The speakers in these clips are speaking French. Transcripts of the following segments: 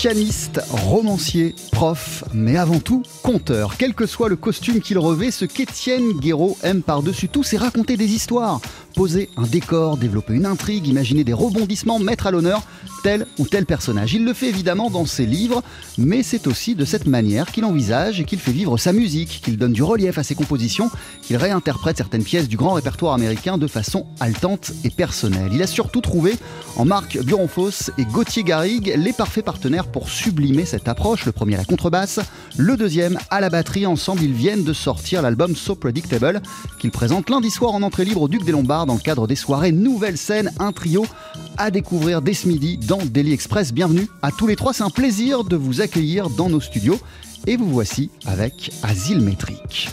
Pianiste, romancier, prof, mais avant tout, conteur. Quel que soit le costume qu'il revêt, ce qu'Étienne Guéraud aime par-dessus tout, c'est raconter des histoires, poser un décor, développer une intrigue, imaginer des rebondissements, mettre à l'honneur tel ou tel personnage. Il le fait évidemment dans ses livres, mais c'est aussi de cette manière qu'il envisage et qu'il fait vivre sa musique, qu'il donne du relief à ses compositions, qu'il réinterprète certaines pièces du grand répertoire américain de façon haletante et personnelle. Il a surtout trouvé en Marc Buronfos et Gauthier Garrigue les parfaits partenaires pour sublimer cette approche. Le premier à la contrebasse, le deuxième à la batterie. Ensemble, ils viennent de sortir l'album So Predictable qu'ils présentent lundi soir en entrée libre au Duc des Lombards dans le cadre des soirées Nouvelle Scène, un trio à découvrir dès ce midi dans Daily Express. Bienvenue à tous les trois, c'est un plaisir de vous accueillir dans nos studios. Et vous voici avec Asile Métrique.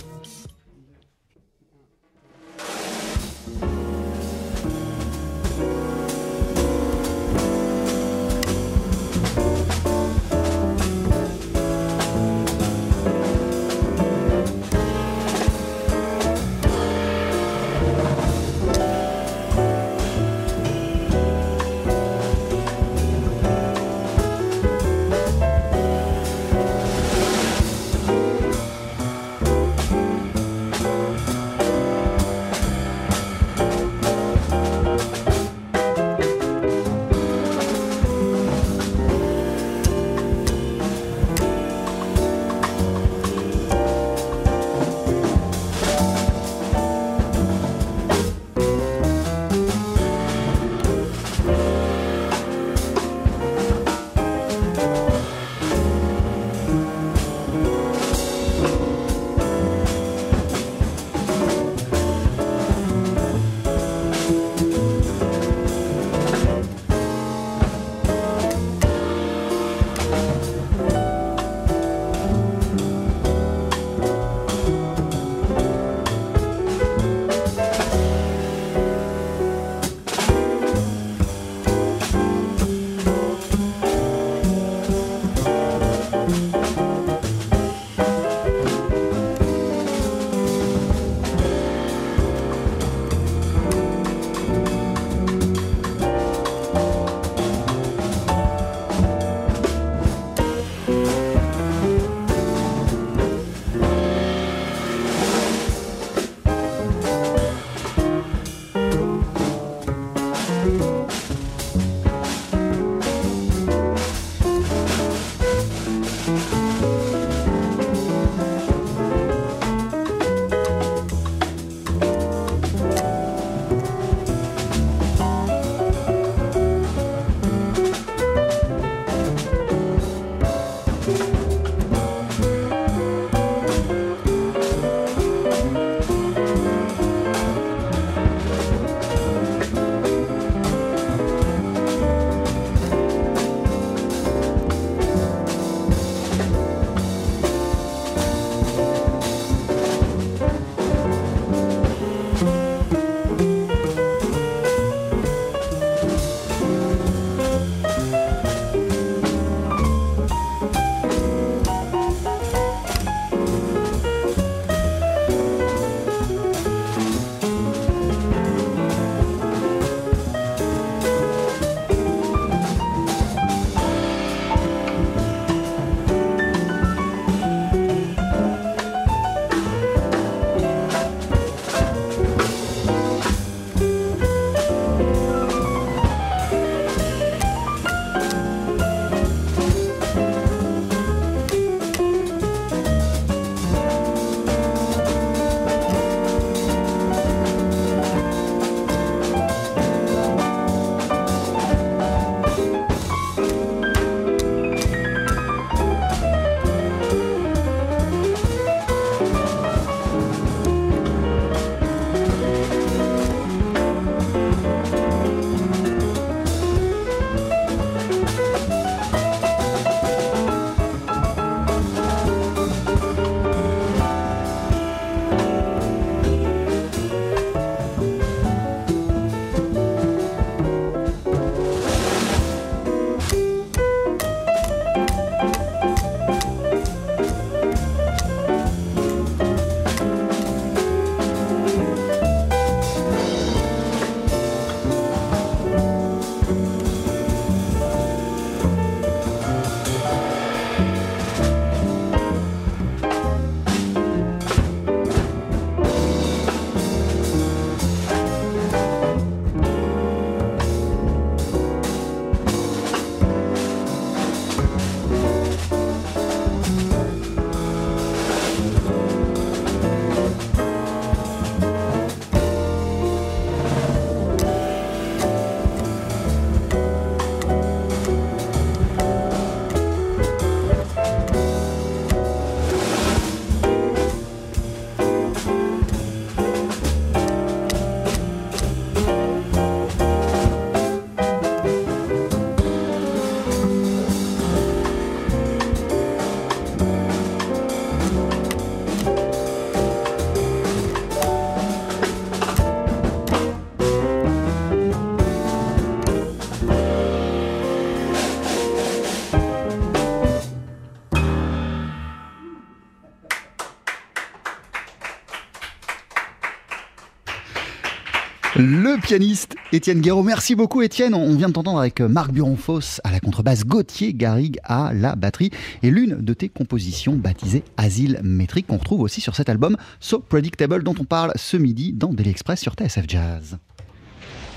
Pianiste Étienne Guéraud. Merci beaucoup Étienne. On vient de t'entendre avec Marc Buronfos à la contrebasse, Gauthier Garrigue à la batterie et l'une de tes compositions baptisée Asile métrique qu'on retrouve aussi sur cet album So Predictable dont on parle ce midi dans Daily Express sur TSF Jazz.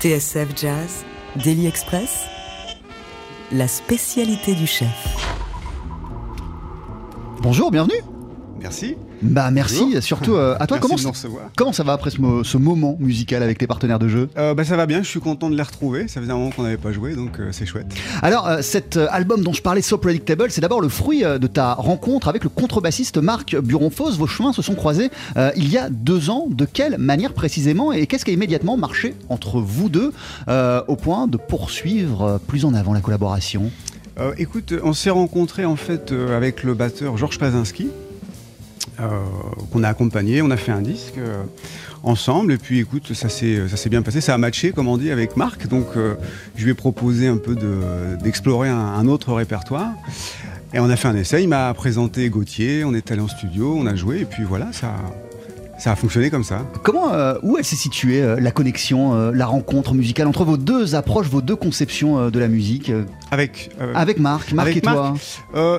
TSF Jazz, Daily Express, la spécialité du chef. Bonjour, bienvenue. Merci. Bah merci, Bonjour. surtout euh, à toi. Merci Comment, ça- recevoir. comment ça va après ce, mo- ce moment musical avec tes partenaires de jeu? Euh, bah, ça va bien, je suis content de les retrouver. Ça faisait un moment qu'on n'avait pas joué, donc euh, c'est chouette. Alors, cet album dont je parlais, So Predictable, c'est d'abord le fruit de ta rencontre avec le contrebassiste Marc Buronfos. Vos chemins se sont croisés il y a deux ans. De quelle manière précisément Et qu'est-ce qui a immédiatement marché entre vous deux au point de poursuivre plus en avant la collaboration? Écoute, on s'est rencontrés en fait avec le batteur Georges Pazinski, qu'on a accompagné. On a fait un disque euh, ensemble, et puis écoute, ça s'est bien passé. Ça a matché, comme on dit, avec Marc. Donc, euh, je lui ai proposé un peu de- d'explorer un, un autre répertoire. Et on a fait un essai. Il m'a présenté Gauthier. On est allé en studio, on a joué, et puis voilà, ça, ça a fonctionné comme ça. Comment, euh, où elle s'est située euh, la connexion, euh, la rencontre musicale entre vos deux approches, vos deux conceptions de la musique Avec, Avec Marc, Marc avec et toi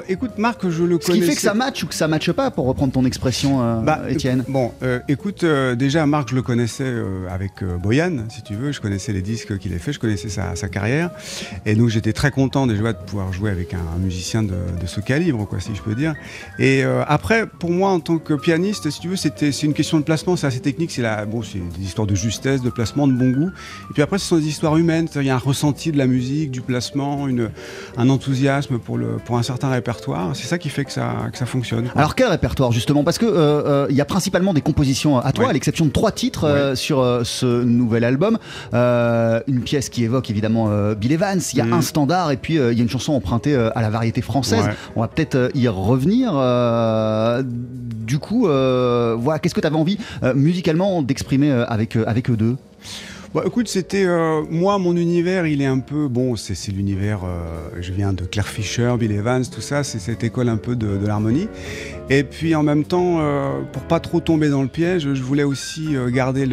écoute, Marc, je le Ce connais. qui fait que ça match ou que ça matche pas, pour reprendre ton expression, Bah, Étienne Bon, écoute, déjà Marc, je le connaissais avec Boyan, si tu veux. Je connaissais les disques qu'il a fait, je connaissais sa, sa carrière. Et donc j'étais très content déjà de pouvoir jouer avec un, un musicien de, de ce calibre, quoi, si je peux dire. Et après, pour moi, en tant que pianiste, si tu veux, c'était c'est une question de placement, c'est assez technique. C'est la, bon, c'est des histoires de justesse, de placement, de bon goût. Et puis après, ce sont des histoires humaines. Il y a un ressenti de la musique, du placement, une, un enthousiasme pour, le, pour un certain répertoire. C'est ça qui fait que ça, que ça fonctionne. quoi. Alors quel répertoire justement? Parce que euh, euh, il y a principalement des compositions à toi, Ouais. à l'exception de trois titres euh, sur ce nouvel album. Une pièce qui évoque évidemment Bill Evans, il y a Mhm. un standard et puis il y a une chanson empruntée à la variété française. Ouais. On va peut-être y revenir. du coup, voilà, qu'est-ce que tu avais euh, musicalement d'exprimer euh, avec, euh, avec eux deux? Bah écoute, c'était moi mon univers, il est un peu bon, c'est l'univers. je viens de Claire Fisher, Bill Evans, tout ça, c'est cette école un peu de l'harmonie. Et puis en même temps, euh, pour pas trop tomber dans le piège, je voulais aussi euh, garder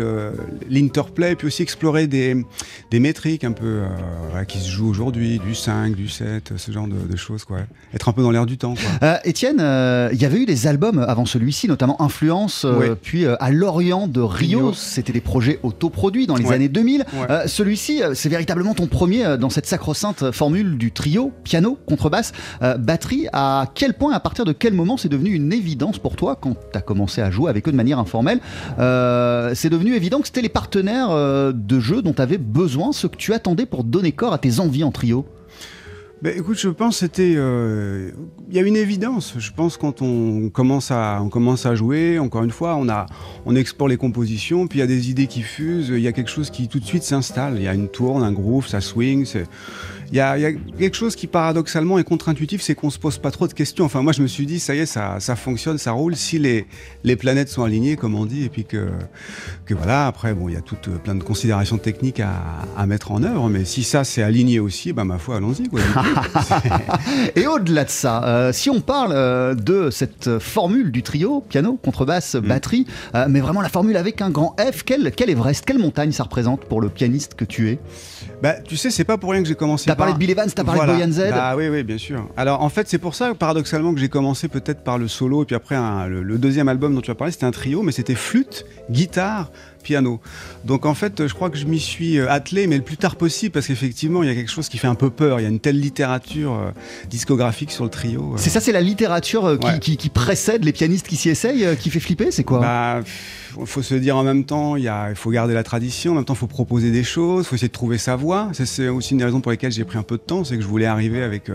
l'interplay, puis aussi explorer des, des métriques un peu euh, qui se jouent aujourd'hui, du 5, du 7, ce genre de, de choses, quoi. Être un peu dans l'air du temps. Euh, Étienne, euh, il y avait eu des albums avant celui-ci, notamment Influence, Oui. puis à l'Orient de Rio, Rio. c'était des projets autoproduits dans les Ouais. années 2000. Ouais. Euh, celui-ci, c'est véritablement ton premier dans cette sacro-sainte formule du trio, piano, contrebasse, batterie. À quel point, à partir de quel moment c'est devenu une évidence pour toi quand tu as commencé à jouer avec eux de manière informelle euh, C'est devenu évident que c'était les partenaires euh, de jeu dont tu avais besoin, ce que tu attendais pour donner corps à tes envies en trio Ben, écoute, je pense c'était, euh, il y a une évidence. Je pense quand on commence à, on commence à jouer, encore une fois, on a, on explore les compositions, puis il y a des idées qui fusent, il y a quelque chose qui tout de suite s'installe. Il y a une tourne, un groove, ça swing. c'est- Il y, a, il y a quelque chose qui paradoxalement est contre-intuitif, c'est qu'on se pose pas trop de questions. Enfin, moi, je me suis dit, ça y est, ça, ça fonctionne, ça roule. Si les, les planètes sont alignées, comme on dit, et puis que, que voilà. Après, bon, il y a toutes euh, plein de considérations techniques à, à mettre en œuvre, mais si ça c'est aligné aussi, ben ma foi, allons-y. Et au-delà de ça, euh, si on parle euh, de cette formule du trio, piano, contrebasse, Mm. batterie, euh, mais vraiment la formule avec un grand F, quel, quel Everest, quelle montagne ça représente pour le pianiste que tu es? Bah, tu sais, c'est pas pour rien que j'ai commencé. Parlé par- de Bill Evans, t'as parlé Voilà. de Boyan Z. Bah oui, oui, bien sûr. Alors en fait, c'est pour ça, paradoxalement, que j'ai commencé peut-être par le solo, et puis après, un- le, le deuxième album dont tu as parlé, c'était un trio, mais c'était flûte, guitare, piano. Donc en fait, je crois que je m'y suis euh, attelé, mais le plus tard possible, parce qu'effectivement, il y a quelque chose qui fait un peu peur. Il y a une telle littérature euh, discographique sur le trio. euh. C'est ça, c'est la littérature euh, qui, Ouais. qui- qui précède les pianistes qui s'y essayent, qui fait flipper, c'est quoi? Bah, il faut se dire en même temps, il faut garder la tradition, en même temps, il faut proposer des choses, il faut essayer de trouver sa voix. C'est- aussi une des raisons pour lesquelles j'ai pris un peu de temps, c'est que je voulais arriver avec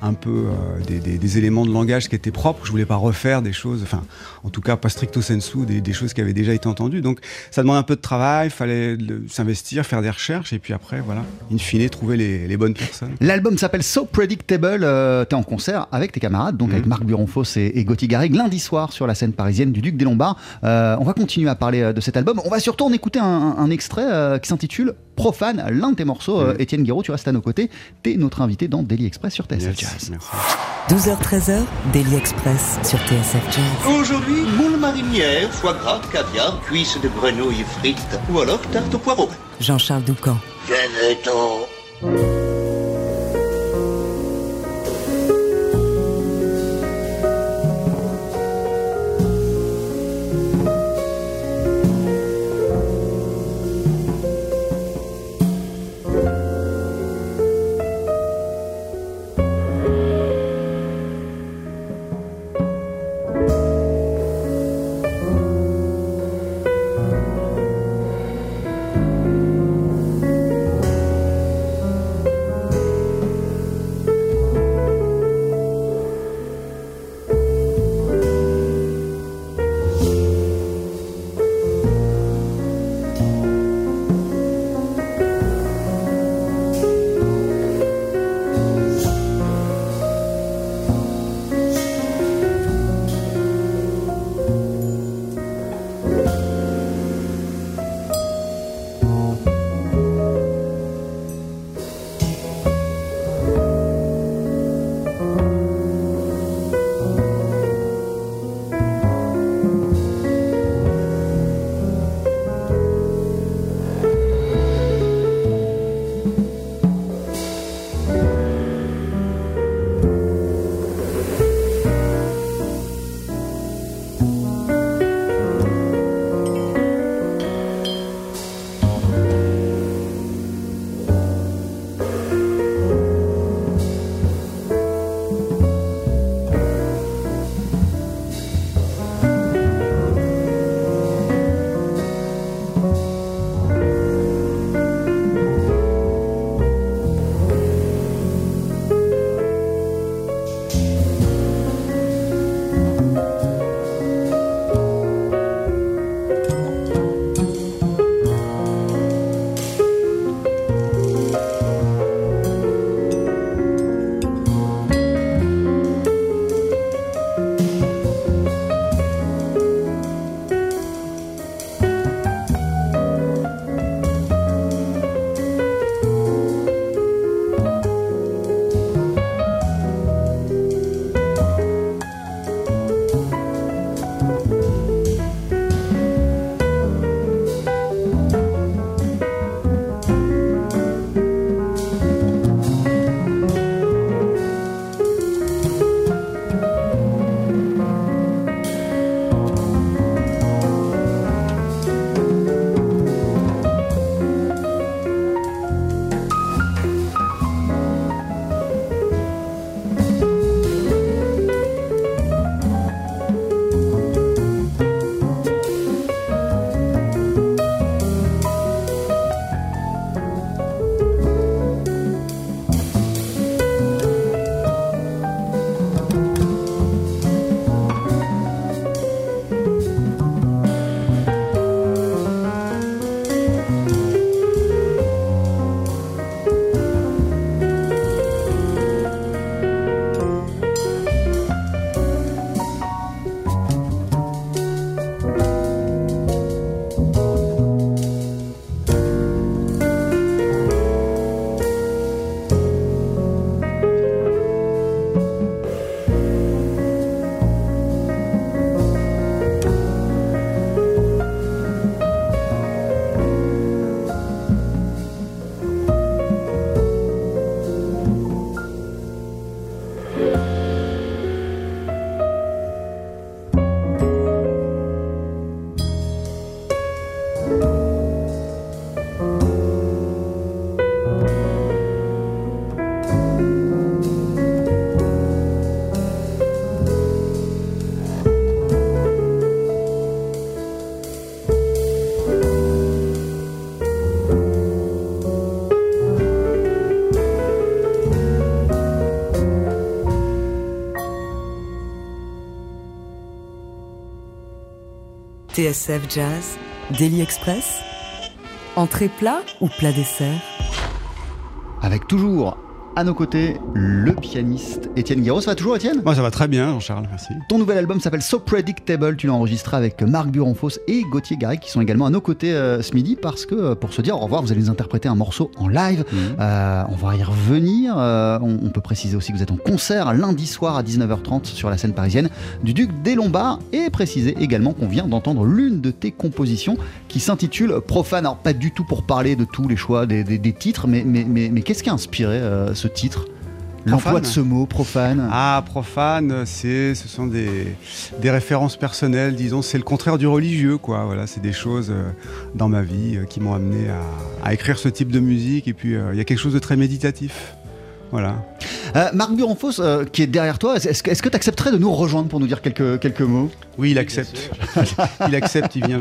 un peu des, des- des éléments de langage qui étaient propres. Je voulais pas refaire des choses, enfin, en tout cas, pas stricto sensu, des, des choses qui avaient déjà été entendues. Donc, ça demande un peu de travail, il fallait s'investir, faire des recherches, et puis après, voilà, in fine, trouver les, les bonnes personnes. L'album s'appelle So Predictable. euh, T'es en concert avec tes camarades, donc Mhm. avec Marc Buronfos et, et Gauthier Garrigue, lundi soir sur la scène parisienne du Duc des Lombards. Euh, on va continuer à parler euh, de cet album. On va surtout en écouter un, un- un extrait euh, qui s'intitule Profane, l'un de tes morceaux. Mhm. Étienne Guéraud, tu restes à nos côtés. T'es notre invité dans Daily Express sur TSF Yes, Jazz. merci. 12h-13h, Daily Express sur TSF Jazz. Aujourd'hui, moule marinière, foie gras, caviar, cuisses de grenouille frites ou alors tarte au poireau. Jean-Charles Doucan. Venez-t'en. TSF Jazz, Daily Express, entrée plat ou plat dessert? Avec toujours À nos côtés, le pianiste Étienne Guéraud. Ça va toujours, Étienne? Moi, ça va très bien, Jean-Charles, merci. Ton nouvel album s'appelle So Predictable. Tu l'as enregistré avec Marc Buronfos et Gauthier Garrick qui sont également à nos côtés euh, ce midi parce que euh, pour se dire au revoir, vous allez nous interpréter un morceau en live. Euh, on va y revenir. On, on peut préciser aussi que vous êtes en concert lundi soir à 19h30 sur la scène parisienne du Duc des Lombards et préciser également qu'on vient d'entendre l'une de tes compositions qui s'intitule Profane. Alors, pas du tout pour parler de tous les choix des, des- des titres, mais, mais, mais, mais qu'est-ce qui a inspiré euh, ce titre L'emploi de ce mot, profane. Ah, profane, c'est, ce sont des, des références personnelles, disons, c'est le contraire du religieux, quoi. Voilà, c'est des choses euh, dans ma vie euh, qui m'ont amené à, à écrire ce type de musique, et puis euh, il y a quelque chose de très méditatif. Voilà. Euh, Marc Buronfos, euh, qui est derrière toi, est-ce que tu accepterais de nous rejoindre pour nous dire quelques, quelques mots? Oui, il accepte. il accepte, il vient.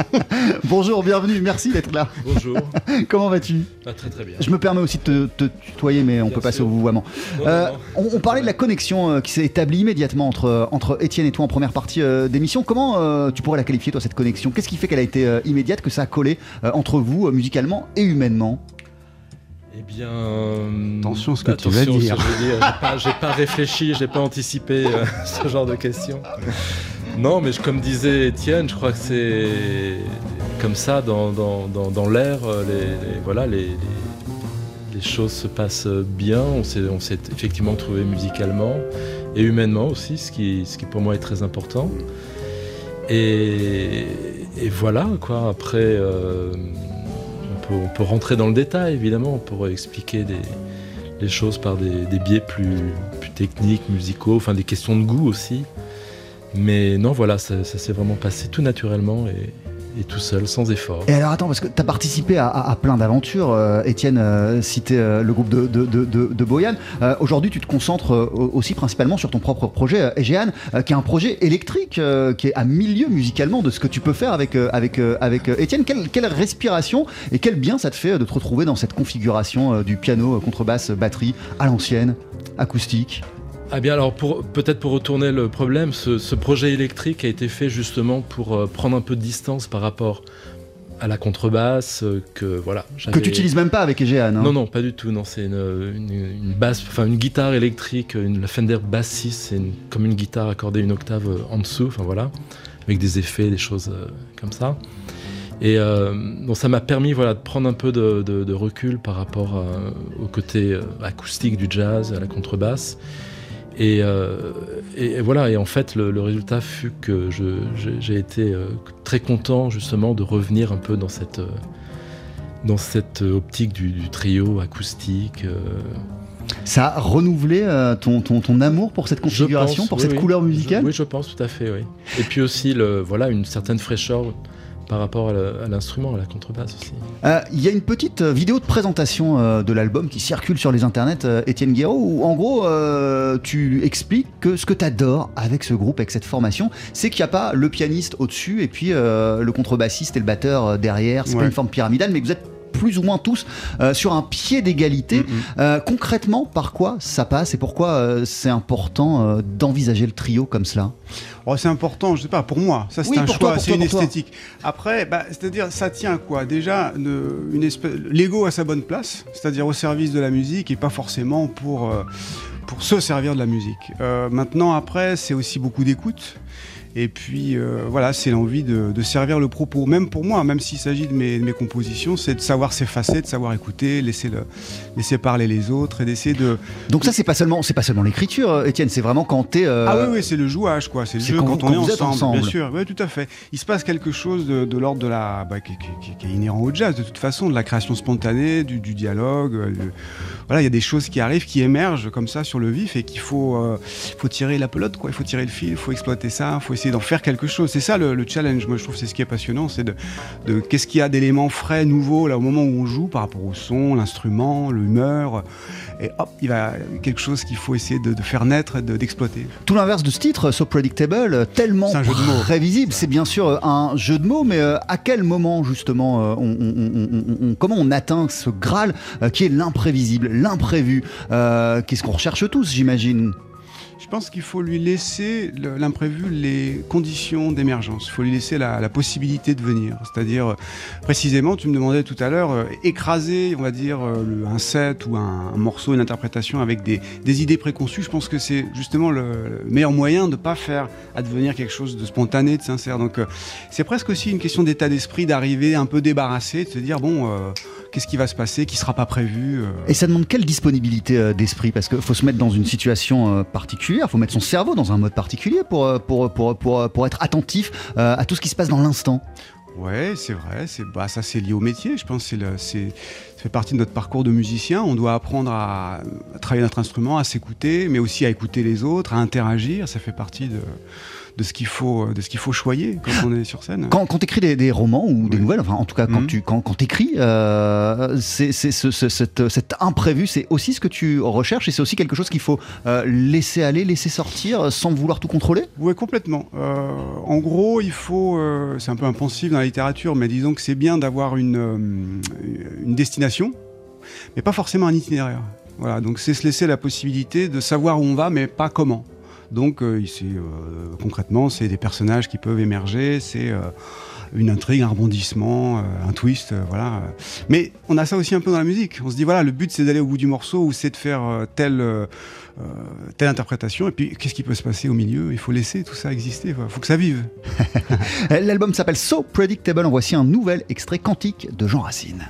Bonjour, bienvenue, merci d'être là. Bonjour. Comment vas-tu? Ah, très très bien. Je me permets aussi de te, te tutoyer, mais on Bien peut passer sûr. au vouvoiement. Non, Euh, non, non. on, on parlait de la connexion euh, qui s'est établie immédiatement entre, entre Étienne et toi en première partie euh, d'émission. Comment euh, tu pourrais la qualifier, toi, cette connexion? Qu'est-ce qui fait qu'elle a été euh, immédiate, que ça a collé euh, entre vous, euh, musicalement et humainement? Eh bien. Attention ce que tu vas dire. J'ai pas, réfléchi, j'ai pas anticipé euh, ce genre de questions. Non, mais je- comme disait Étienne, je crois que c'est comme ça dans, dans, dans, dans l'air. euh, Les, les- voilà, les, choses se passent bien. On s'est, effectivement trouvé musicalement et humainement aussi, ce qui, ce qui pour moi est très important. Et, et voilà quoi. Après. euh, on peut rentrer dans le détail, évidemment, pour expliquer des, les choses par des, biais plus, techniques, musicaux, enfin des questions de goût aussi. Mais non, voilà, ça, s'est vraiment passé tout naturellement et tout seul, sans effort. Et alors attends, parce que tu as participé à, plein d'aventures. euh, Étienne euh, citait euh, le groupe de, Boyan. Euh, Aujourd'hui, tu te concentres aussi principalement sur ton propre projet, Egean, qui est un projet électrique, qui est à milieu musicalement de ce que tu peux faire avec, avec, avec Étienne. Quelle, quelle respiration et quel bien ça te fait de te retrouver dans cette configuration du piano, contrebasse, batterie, à l'ancienne, acoustique? Ah bien alors peut-être pour retourner le problème, ce, ce projet électrique a été fait justement pour euh, prendre un peu de distance par rapport à la contrebasse euh, que voilà. Que tu n'utilises même pas avec Egean. hein. Non, non, pas du tout. Non, c'est une, une, une basse, enfin une guitare électrique, une, la Fender Bass 6, c'est comme une guitare accordée une octave euh, en dessous, enfin voilà, avec des effets, des choses comme ça. Et euh, donc ça m'a permis voilà, de prendre un peu de, de- de recul par rapport au côté acoustique du jazz, à la contrebasse. Et, euh, et- voilà, et en fait, le, le résultat fut que j'ai été euh, très content justement de revenir un peu dans cette, euh, dans cette optique du, du trio acoustique. Ça a renouvelé ton, ton, ton amour pour cette configuration, pense, pour oui, cette oui. couleur musicale Je- Oui, je pense tout à fait, oui. Et puis aussi, le, voilà, une certaine fraîcheur par rapport à l'instrument, à la contrebasse aussi. Euh, Il y a une petite euh, vidéo de présentation euh, de l'album qui circule sur les internets, euh, Étienne Guéraud, où en gros euh, tu expliques que ce que tu adores avec ce groupe, avec cette formation, c'est qu'il n'y a pas le pianiste au-dessus et puis euh, le contrebassiste et le batteur euh, derrière. C'est pas une forme pyramidale, mais que vous êtes plus ou moins tous euh, sur un pied d'égalité. Mhm. Euh, concrètement, par quoi ça passe et pourquoi euh, c'est important d'envisager le trio comme cela? Oh, c'est important, je sais pas, pour moi. Ça, c'est Oui, un pour choix, c'est une esthétique. Après, bah, c'est-à-dire, ça tient à quoi? Déjà, une, une espèce, l'ego à sa bonne place, c'est-à-dire au service de la musique et pas forcément pour, pour se servir de la musique. Euh, maintenant, après, c'est aussi beaucoup d'écoute. Et puis, euh, voilà, c'est l'envie de, de servir le propos. Même pour moi, même s'il s'agit de mes, de mes compositions, c'est de savoir s'effacer, de savoir écouter, laisser, le, laisser parler les autres et d'essayer de, Donc ça, c'est pas seulement, c'est pas seulement l'écriture, euh, Étienne, c'est vraiment quand t'es... euh, ah oui, oui, c'est le jouage, quoi. C'est le jeu quand quand, vous- on quand est ensemble, ensemble. bien sûr. Oui, tout à fait. Il se passe quelque chose de, de l'ordre de la, bah, qui, qui- qui est inhérent au jazz, de toute façon, de la création spontanée, du, du dialogue. euh, Voilà, il y a des choses qui arrivent, qui émergent comme ça sur le vif et qu'il faut, faut tirer la pelote, quoi. Il faut tirer le fil, il faut exploiter ça, il faut essayer d'en faire quelque chose. C'est ça le, le challenge. Moi, je trouve que c'est ce qui est passionnant, c'est de, de qu'est-ce qu'il y a d'éléments frais, nouveaux, là, au moment où on joue, par rapport au son, l'instrument, l'humeur. Et hop, il va quelque chose qu'il faut essayer de, de faire naître et de- d'exploiter. Tout l'inverse de ce titre, So Predictable, tellement un jeu de mots. prévisible. C'est bien sûr euh, un jeu de mots, mais euh, à quel moment justement, euh, on, comment on atteint ce Graal qui est l'imprévisible, l'imprévu, euh, qu'est-ce qu'on recherche tous, j'imagine? Je pense qu'il faut lui laisser l'imprévu, les conditions d'émergence. Il faut lui laisser la, possibilité de venir. C'est-à-dire, euh, précisément, tu me demandais tout à l'heure, euh, écraser, on va dire, euh, le- un set ou un, morceau, une interprétation avec des, idées préconçues. Je pense que c'est justement le, le meilleur moyen de ne pas faire advenir quelque chose de spontané, de sincère. Donc, c'est presque aussi une question d'état d'esprit, d'arriver un peu débarrassé, de se dire, bon, qu'est-ce qui va se passer, qui sera pas prévu. euh. Et ça demande quelle disponibilité euh, d'esprit? Parce qu'il faut se mettre dans une situation euh, particulière, il faut mettre son cerveau dans un mode particulier pour, pour, pour, pour, pour être attentif à tout ce qui se passe dans l'instant. Ouais, c'est vrai. C'est bah ça, c'est lié au métier. Je pense c'est ça fait partie de notre parcours de musicien. On doit apprendre à, à travailler notre instrument, à s'écouter, mais aussi à écouter les autres, à interagir. Ça fait partie de, de ce qu'il faut, de ce qu'il faut choyer quand on est sur scène. Quand, quand tu écris des, des romans ou des Oui. nouvelles, enfin en tout cas quand Mhm. tu quand, quand écris, euh, c'est, c'est ce, ce- cet, cet imprévu, c'est aussi ce que tu recherches et c'est aussi quelque chose qu'il faut euh, laisser aller, laisser sortir euh, sans vouloir tout contrôler? Oui, complètement. Euh, en gros, il faut, euh, c'est un peu impensif dans la littérature, mais disons que c'est bien d'avoir une, euh, une destination, mais pas forcément un itinéraire. Voilà, donc c'est se laisser la possibilité de savoir où on va, mais pas comment. Donc, euh, c'est, euh, concrètement, c'est des personnages qui peuvent émerger, c'est euh, une intrigue, un rebondissement, un twist, voilà. Mais on a ça aussi un peu dans la musique. On se dit, voilà, le but c'est d'aller au bout du morceau ou c'est de faire telle, telle interprétation. Et puis, qu'est-ce qui peut se passer au milieu? Il faut laisser tout ça exister. Il faut que ça vive. L'album s'appelle So Predictable. En voici un nouvel extrait quantique de Jean Racine.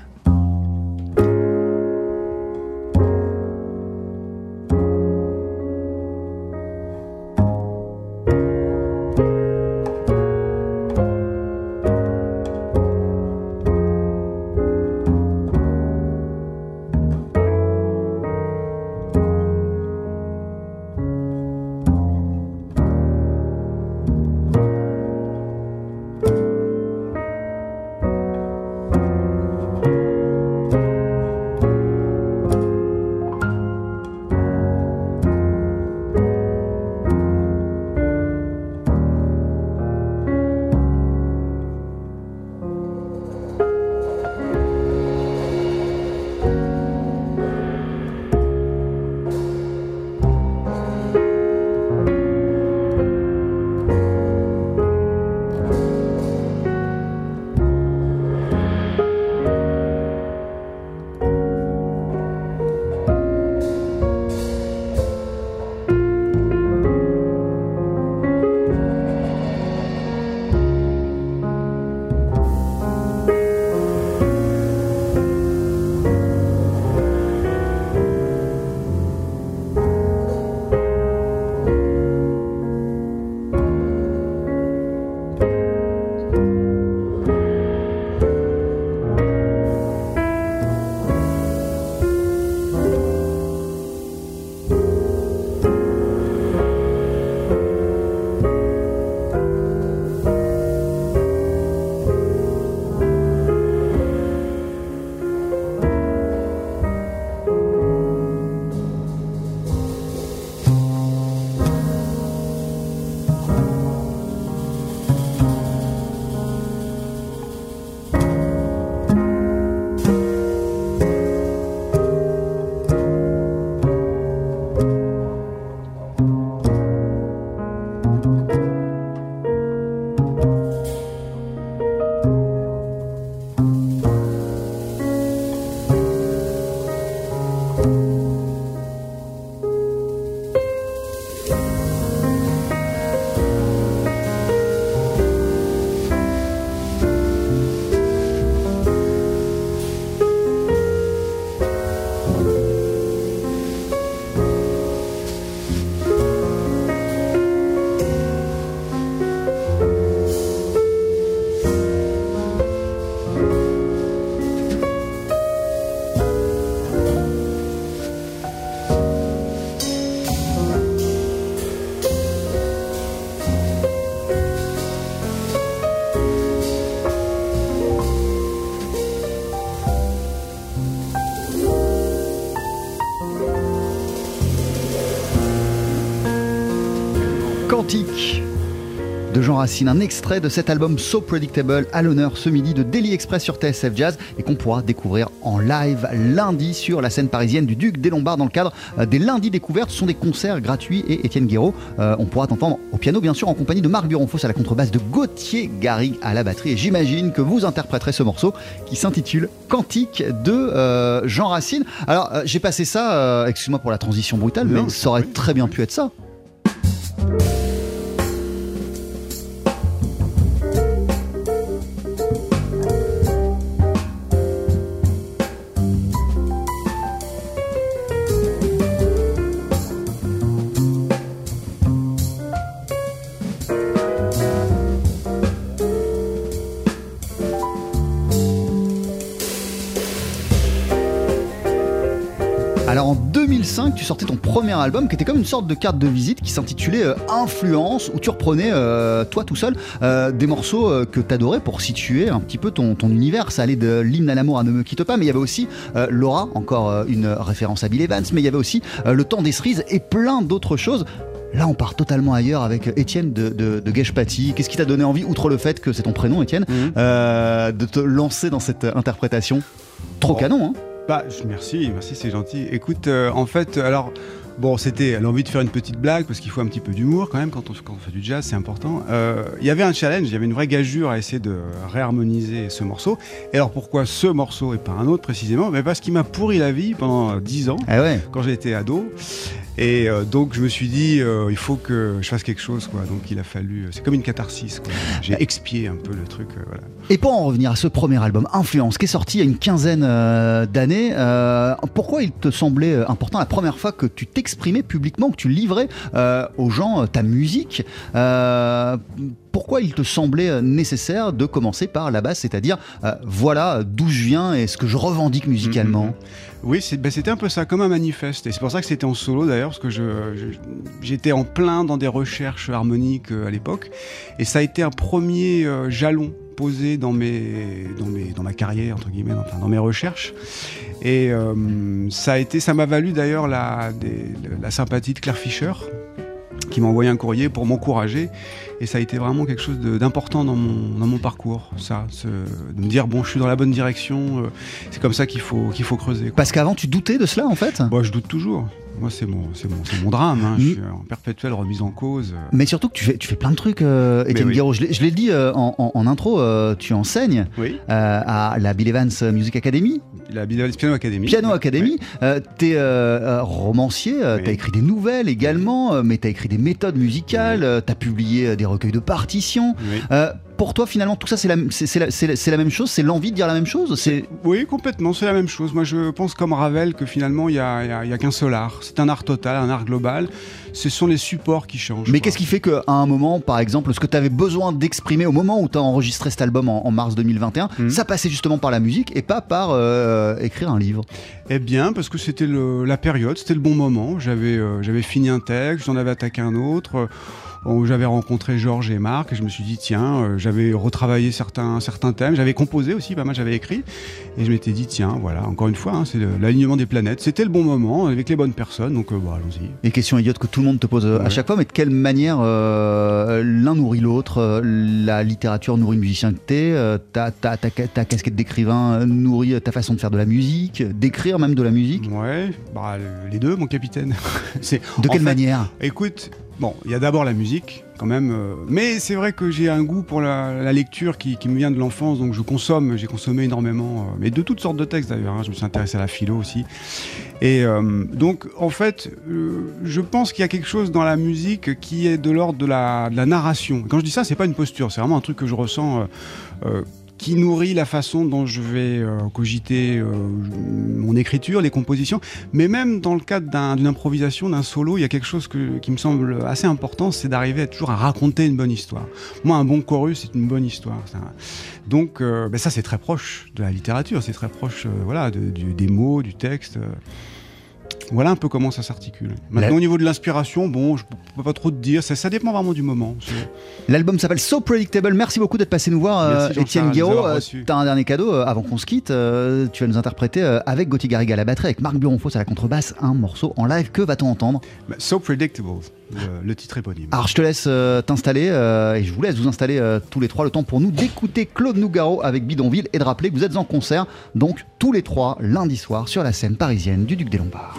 Jean Racine. Un extrait de cet album So Predictable à l'honneur ce midi de Daily Express sur TSF Jazz et qu'on pourra découvrir en live lundi sur la scène parisienne du Duc des Lombards dans le cadre euh, des lundis découvertes. Ce sont des concerts gratuits et Étienne Guéraud, euh, on pourra t'entendre au piano bien sûr en compagnie de Marc Buronfos à la contrebasse de Gauthier Garrigue à la batterie et j'imagine que vous interpréterez ce morceau qui s'intitule Cantique de euh, Jean Racine. Alors j'ai passé ça, excuse-moi pour la transition brutale, mais ça aurait très bien pu être ça. Tu sortais ton premier album qui était comme une sorte de carte de visite qui s'intitulait euh, Influence, où tu reprenais, euh, toi tout seul, euh, des morceaux que tu adorais pour situer un petit peu ton, ton univers. Ça allait de l'hymne à l'amour à Ne me quitte pas, mais il y avait aussi Laura, encore une référence à Bill Evans, mais il y avait aussi Le temps des cerises et plein d'autres choses. Là, on part totalement ailleurs avec Étienne de, de, de Qu'est-ce qui t'a donné envie, outre le fait que c'est ton prénom, Étienne, mhm. de te lancer dans cette interprétation? Trop oh. canon, hein? Bah, merci, merci, c'est gentil. Écoute, euh, en fait, alors, bon, c'était l'envie de faire une petite blague parce qu'il faut un petit peu d'humour quand même quand on, fait du jazz, c'est important. Euh, il y avait un challenge, il y avait une vraie gageure à essayer de réharmoniser ce morceau. Et alors pourquoi ce morceau et pas un autre précisément? Mais Parce qu'il m'a pourri la vie pendant 10 ans, ah ouais? quand j'étais ado. Et euh, donc je me suis dit, euh, il faut que je fasse quelque chose, quoi. Donc il a fallu, c'est comme une catharsis, J'ai expié un peu le truc, euh, voilà. Et pour en revenir à ce premier album, Influence, qui est sorti il y a une quinzaine d'années, pourquoi il te semblait important la première fois que tu t'exprimais publiquement, que tu livrais aux gens ta musique pourquoi il te semblait nécessaire de commencer par la basse, c'est-à-dire voilà d'où je viens et ce que je revendique musicalement mm, mm, mm. Oui, ben, c'était un peu ça, comme un manifeste. Et c'est pour ça que c'était en solo d'ailleurs, parce que j'étais en plein dans des recherches harmoniques euh, à l'époque. Et ça a été un premier euh, jalon posé dans, mes, dans, mes, dans ma carrière, entre guillemets, dans, dans mes recherches. Et euh, ça a été, ça m'a valu d'ailleurs la, la sympathie de Claire Fischer, qui m'a envoyé un courrier pour m'encourager. Et ça a été vraiment quelque chose d'important dans mon, dans mon parcours, ça, de me dire, bon, je suis dans la bonne direction, euh, c'est comme ça qu'il faut, qu'il faut creuser. Parce qu'avant, tu doutais de cela, en fait? Moi, je doute toujours. Moi, c'est mon, mon, mon, drame. Hein. Je suis en perpétuelle remise en cause. Mais surtout que tu fais, tu fais plein de trucs, euh, Étienne Guéraud. Je l'ai dit euh, en, en, intro, euh, tu enseignes à la Bill Evans Music Academy. La Bill Evans Piano Academy. Piano Academy. tu es romancier, tu as écrit des nouvelles également, mais tu as écrit des méthodes musicales, tu as publié des recueils de partitions pour toi, finalement, tout ça, c'est la, la, même chose C'est l'envie de dire la même chose Oui, complètement, c'est la même chose. Moi, je pense comme Ravel que finalement, il n'y a, a qu'un seul art. C'est un art total, un art global. Ce sont les supports qui changent. Mais qu'est-ce qui fait qu'à un moment, par exemple, ce que tu avais besoin d'exprimer au moment où tu as enregistré cet album en, mars 2021, hmm. ça passait justement par la musique et pas par euh, écrire un livre? Eh bien, parce que c'était la période, c'était le bon moment. J'avais euh, j'avais fini un texte, j'en avais attaqué un autre où j'avais rencontré Georges et Marc et je me suis dit tiens, euh, j'avais retravaillé certains, certains thèmes, j'avais composé aussi pas mal, j'avais écrit et je m'étais dit tiens, voilà, encore une fois, hein, c'est l'alignement des planètes, c'était le bon moment avec les bonnes personnes, donc euh, bon, allons-y. Et question idiote que tout le monde te pose euh, à chaque fois, mais de quelle manière l'un nourrit l'autre La littérature nourrit le musicien que t'es, ta, ta, ta, ta, casquette d'écrivain nourrit ta façon de faire de la musique, d'écrire même de la musique? Ouais, bah, les deux, mon capitaine. de quelle manière? Écoute, Bon, il y a d'abord la musique, quand même. Euh, mais c'est vrai que j'ai un goût pour la, lecture qui, me vient de l'enfance, donc je consomme, j'ai consommé énormément, euh, mais de toutes sortes de textes d'ailleurs. Hein. je me suis intéressé à la philo aussi. Et euh, donc, en fait, je pense qu'il y a quelque chose dans la musique qui est de l'ordre de la, de la narration. Quand je dis ça, c'est pas une posture, c'est vraiment un truc que je ressens qui nourrit la façon dont je vais euh, cogiter euh, mon écriture, les compositions. Mais même dans le cadre d'une improvisation, d'un solo, il y a quelque chose qui me semble assez important, c'est d'arriver toujours à raconter une bonne histoire. Moi, un bon chorus, c'est une bonne histoire. Donc, euh, ben ça, c'est très proche de la littérature, c'est très proche voilà, des mots, du texte. Voilà un peu comment ça s'articule. Maintenant, La- au niveau de l'inspiration, bon, je peux pas trop te dire, ça, ça dépend vraiment du moment. L'album s'appelle So Predictable. Merci beaucoup d'être passé nous voir, euh, Étienne Guéraud. reçus. T'as un dernier cadeau euh, avant qu'on se quitte. euh, tu vas nous interpréter euh, avec Gauthier Garrigue à la batterie, avec Marc Buronfos à la contrebasse, un morceau en live. Que va-t-on entendre? Bah, so Predictable, le, le titre éponyme. Alors je te laisse euh, t'installer euh, et je vous laisse vous installer euh, tous les trois le temps pour nous d'écouter Claude Nougaro avec Bidonville et de rappeler que vous êtes en concert donc tous les trois lundi soir sur la scène parisienne du Duc des Lombards.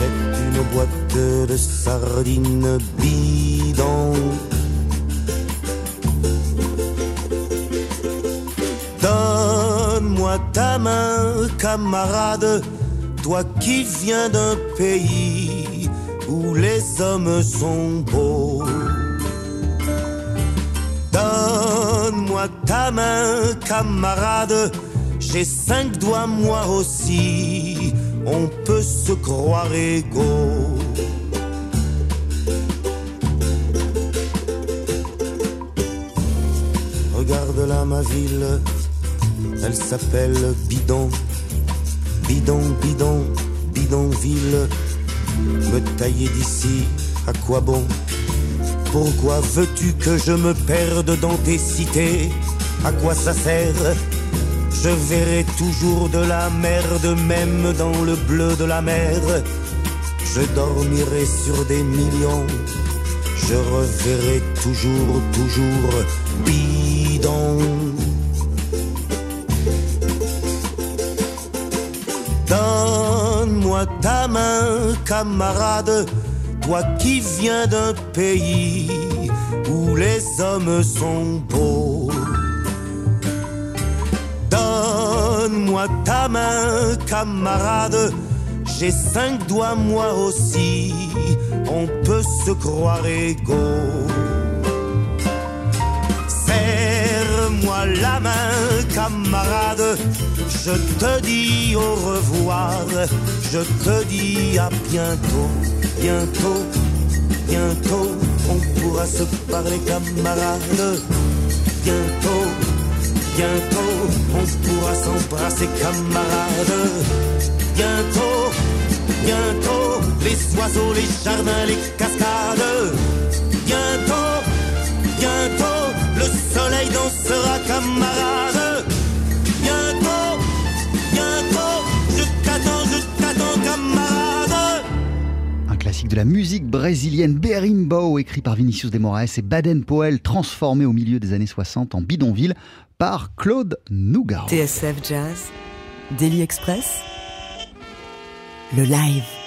c'est une boîte de sardines bidon. Donne-moi ta main, camarade, toi qui viens d'un pays où les hommes sont beaux. Donne-moi ta main, camarade, j'ai cinq doigts moi aussi, on peut se croire égaux. Regarde là ma ville, elle s'appelle Bidon. Bidon, bidon, bidonville. Me tailler d'ici, à quoi bon? Pourquoi veux-tu que je me perde dans tes cités? À quoi ça sert Je verrai toujours de la merde, même dans le bleu de la mer. Je dormirai sur des millions. Je reverrai toujours, toujours bidon. Donne-moi ta main, camarade, toi qui viens d'un pays où les hommes sont beaux. Donne-moi ta main, camarade, j'ai cinq doigts moi aussi, on peut se croire égaux. Serre-moi la main, camarade. Je te dis au revoir. Je te dis à bientôt, bientôt, bientôt. On pourra se parler, camarade. Bientôt, bientôt. On pourra s'embrasser, camarade. Bientôt, bientôt. Les oiseaux, les jardins, les cascades. Bientôt, bientôt. Le soleil dansera, camarade. Classique de la musique brésilienne, Berimbo, écrit par Vinicius de Moraes et Baden Powell, transformé au milieu des années 60 en bidonville par Claude Nougaro. TSF Jazz, Daily Express, le live.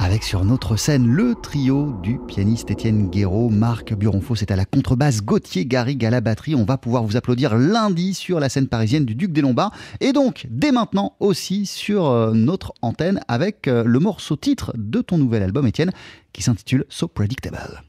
Avec sur notre scène le trio du pianiste Étienne Guéraud, Marc Buronfos est à la contrebasse, Gauthier Garrigue à la batterie. On va pouvoir vous applaudir lundi sur la scène parisienne du Duc des Lombards et donc dès maintenant aussi sur euh, notre antenne avec euh, le morceau titre de ton nouvel album Étienne qui s'intitule So Predictable.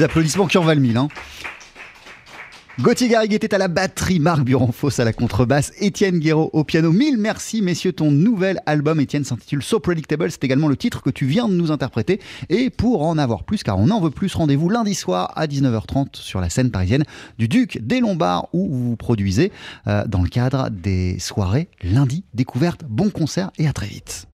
Des applaudissements qui en valent mille. Hein. Gauthier Garrigue était à la batterie, Marc Buron-Foss à la contrebasse, Étienne Guéraud au piano. Mille merci, messieurs. Ton nouvel album, Étienne, s'intitule So Predictable. C'est également le titre que tu viens de nous interpréter. Et pour en avoir plus, car on en veut plus, rendez-vous lundi soir à 19h30 sur la scène parisienne du Duc des Lombards où vous vous produisez euh, dans le cadre des soirées lundi découverte. Bon concert et à très vite.